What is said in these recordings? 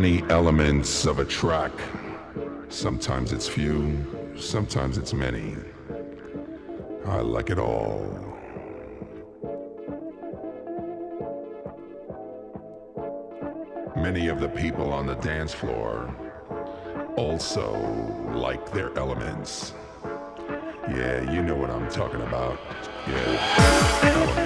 many elements of a track. Sometimes it's few, sometimes it's many. I like it all. Many of the people on the dance floor also like their elements. Yeah, you know what I'm talking about. Yeah.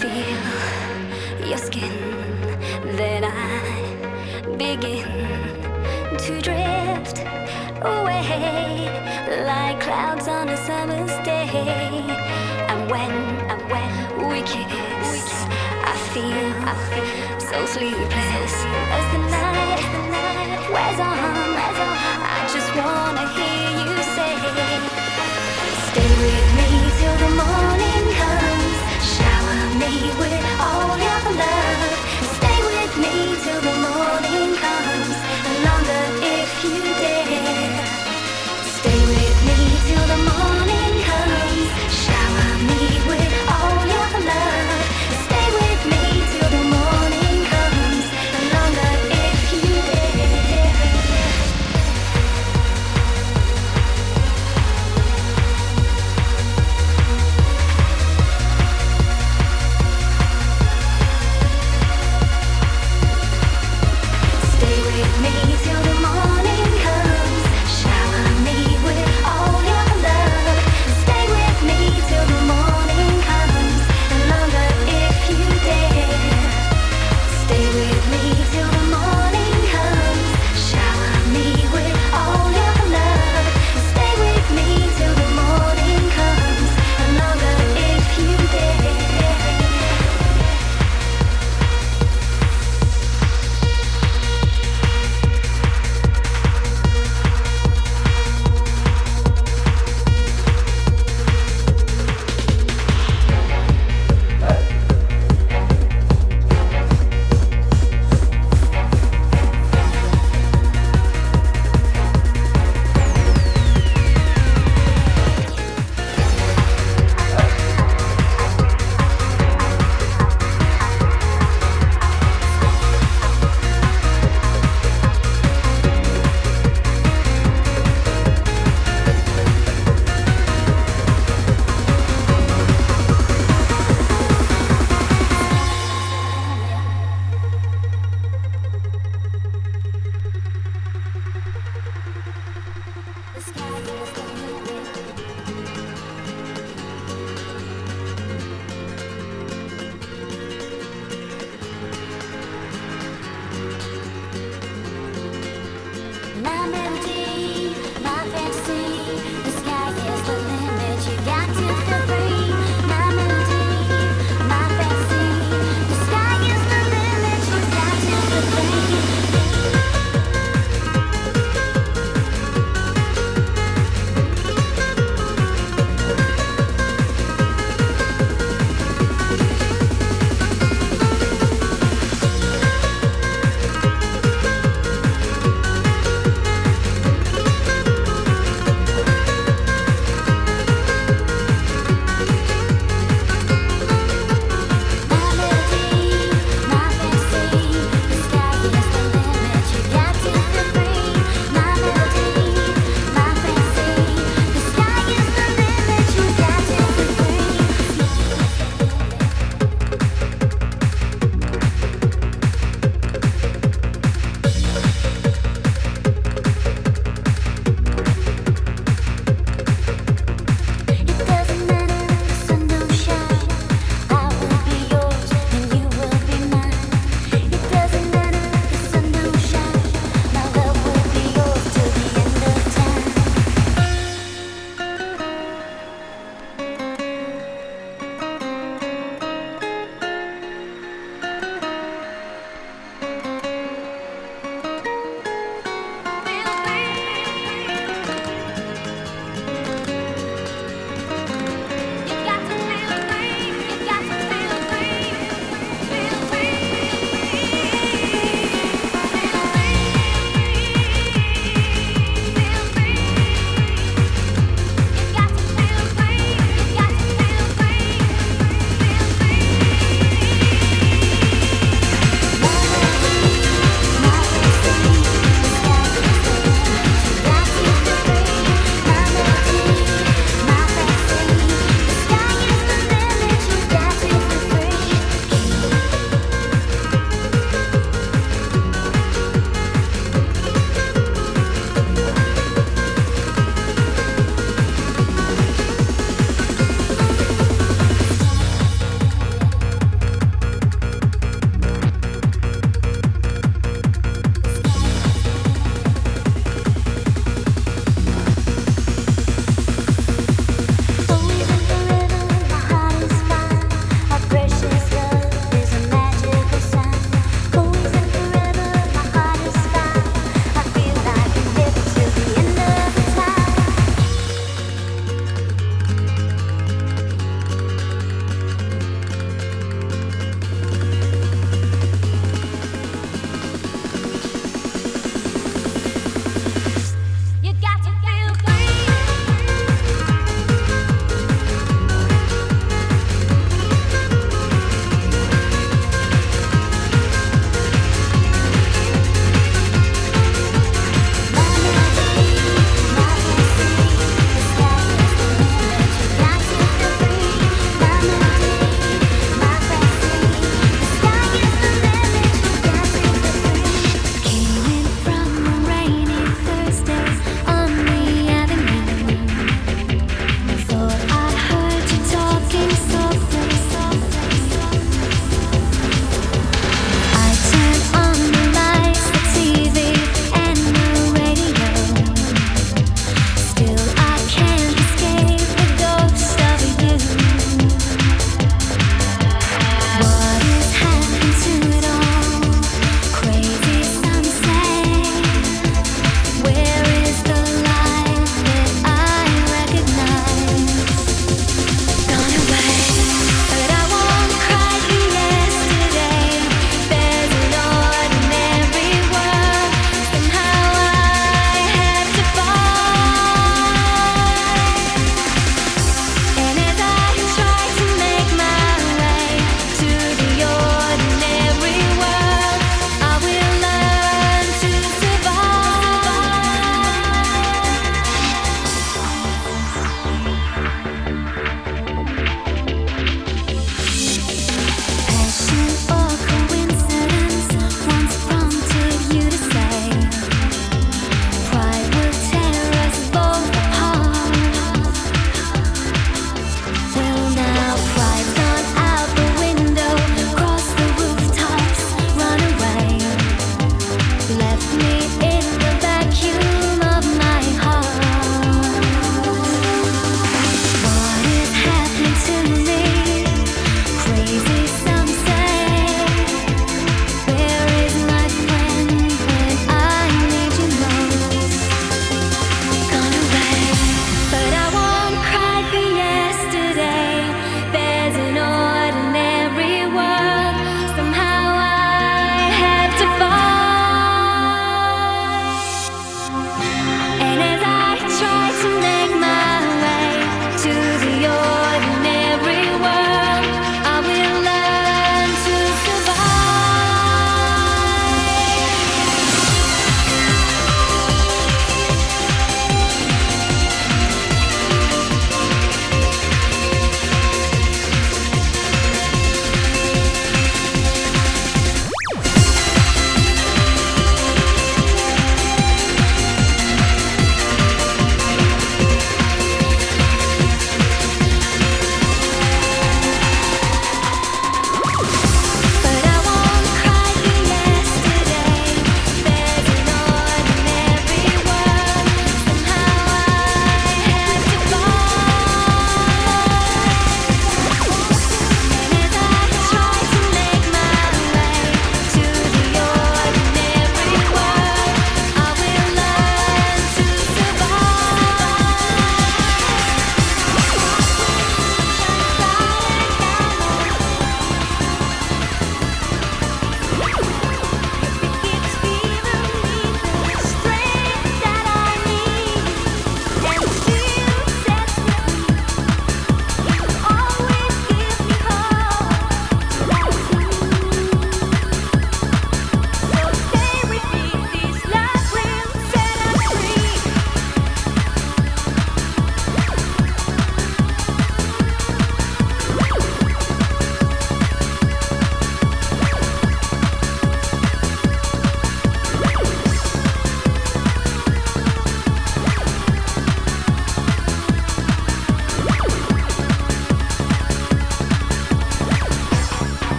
Feel your skin, then I begin to drift away like clouds on a summer's day. And when, and when we kiss, I feel, I feel so sleepless as the night, as the night wears on.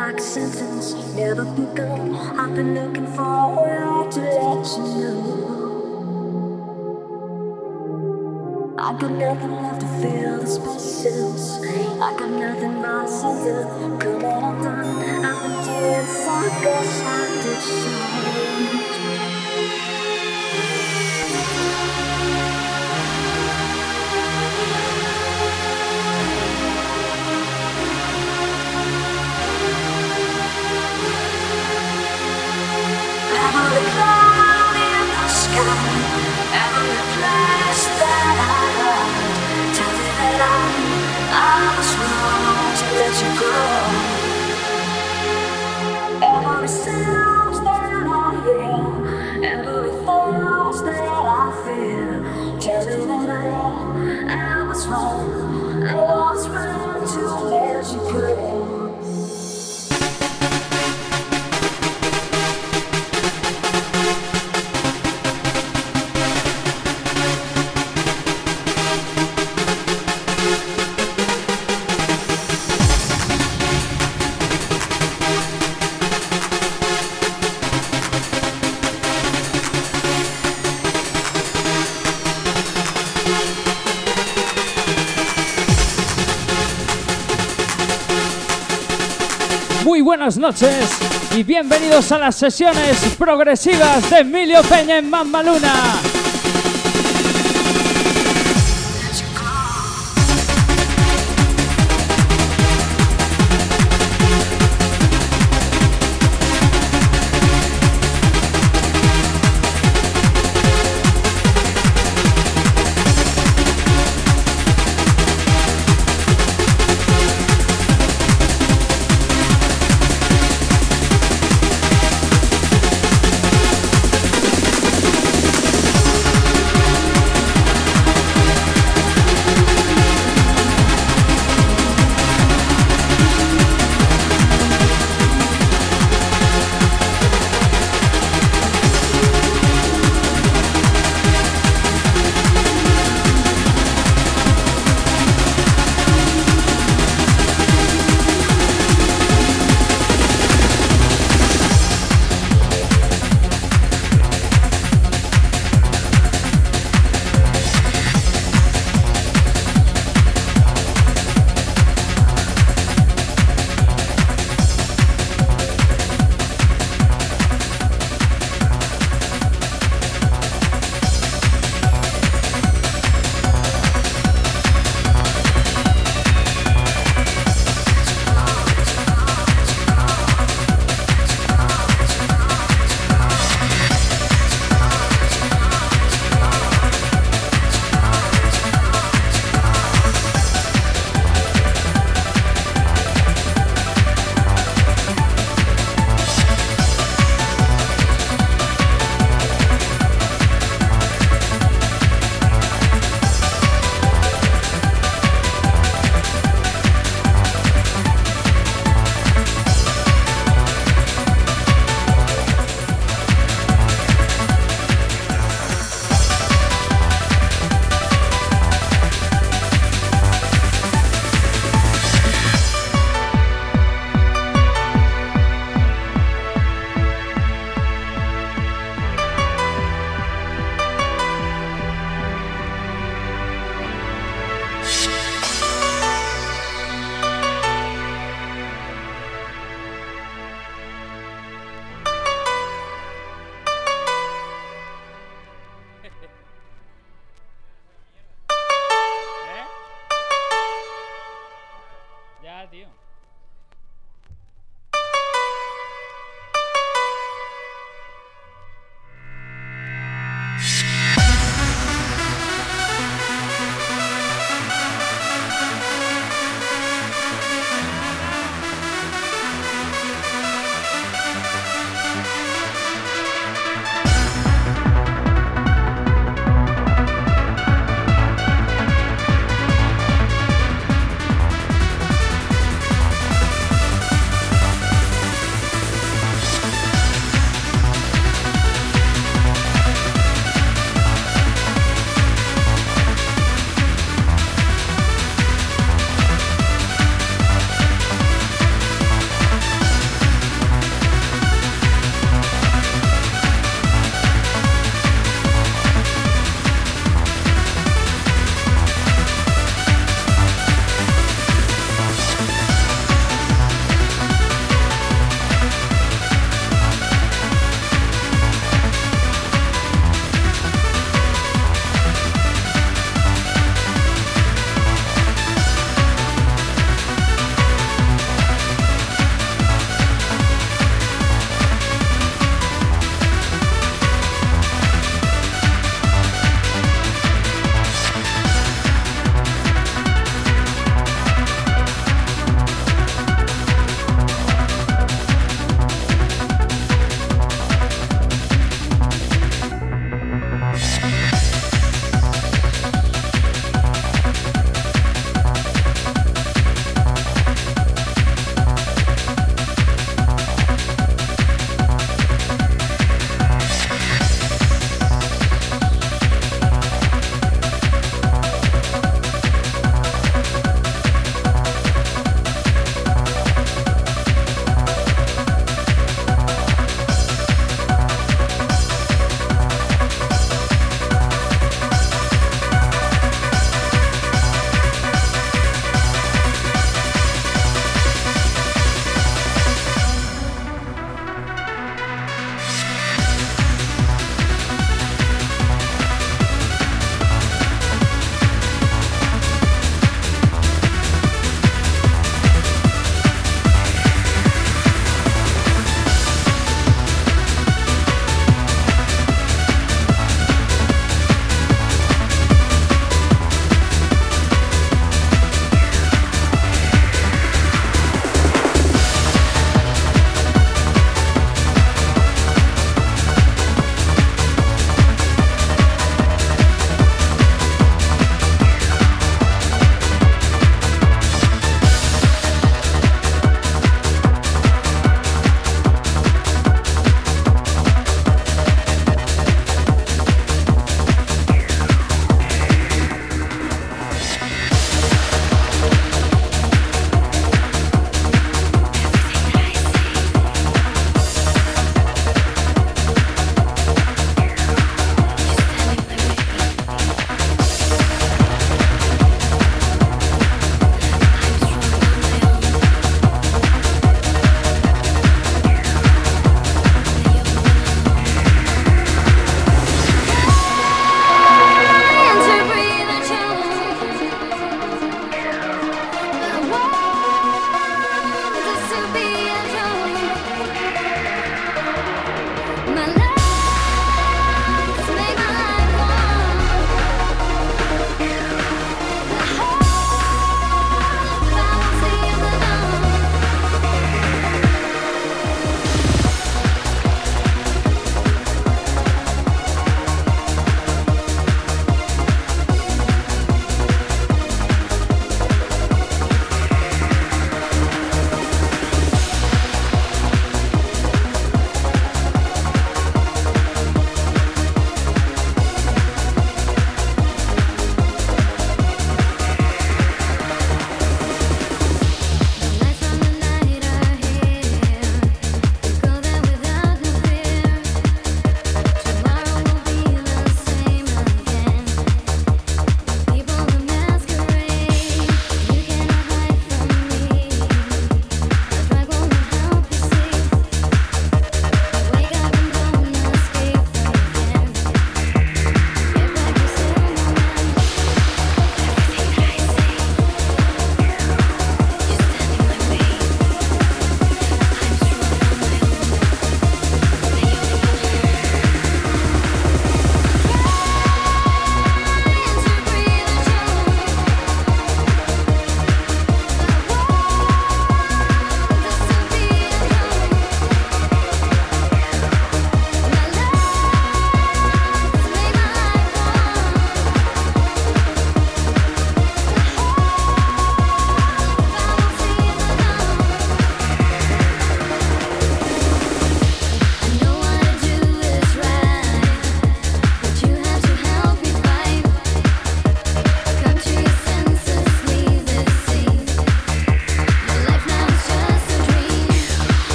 like a sentence never begun. I've been looking for a way to let you know. I got nothing left to fill the spaces. I got nothing but a Come on, I'm done. I've been doing so, I I did so. let you go. Every single buenas noches y bienvenidos a las sesiones progresivas de Emilio Peña en Mammaluna.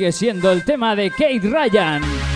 Sigue siendo el tema de Kate Ryan.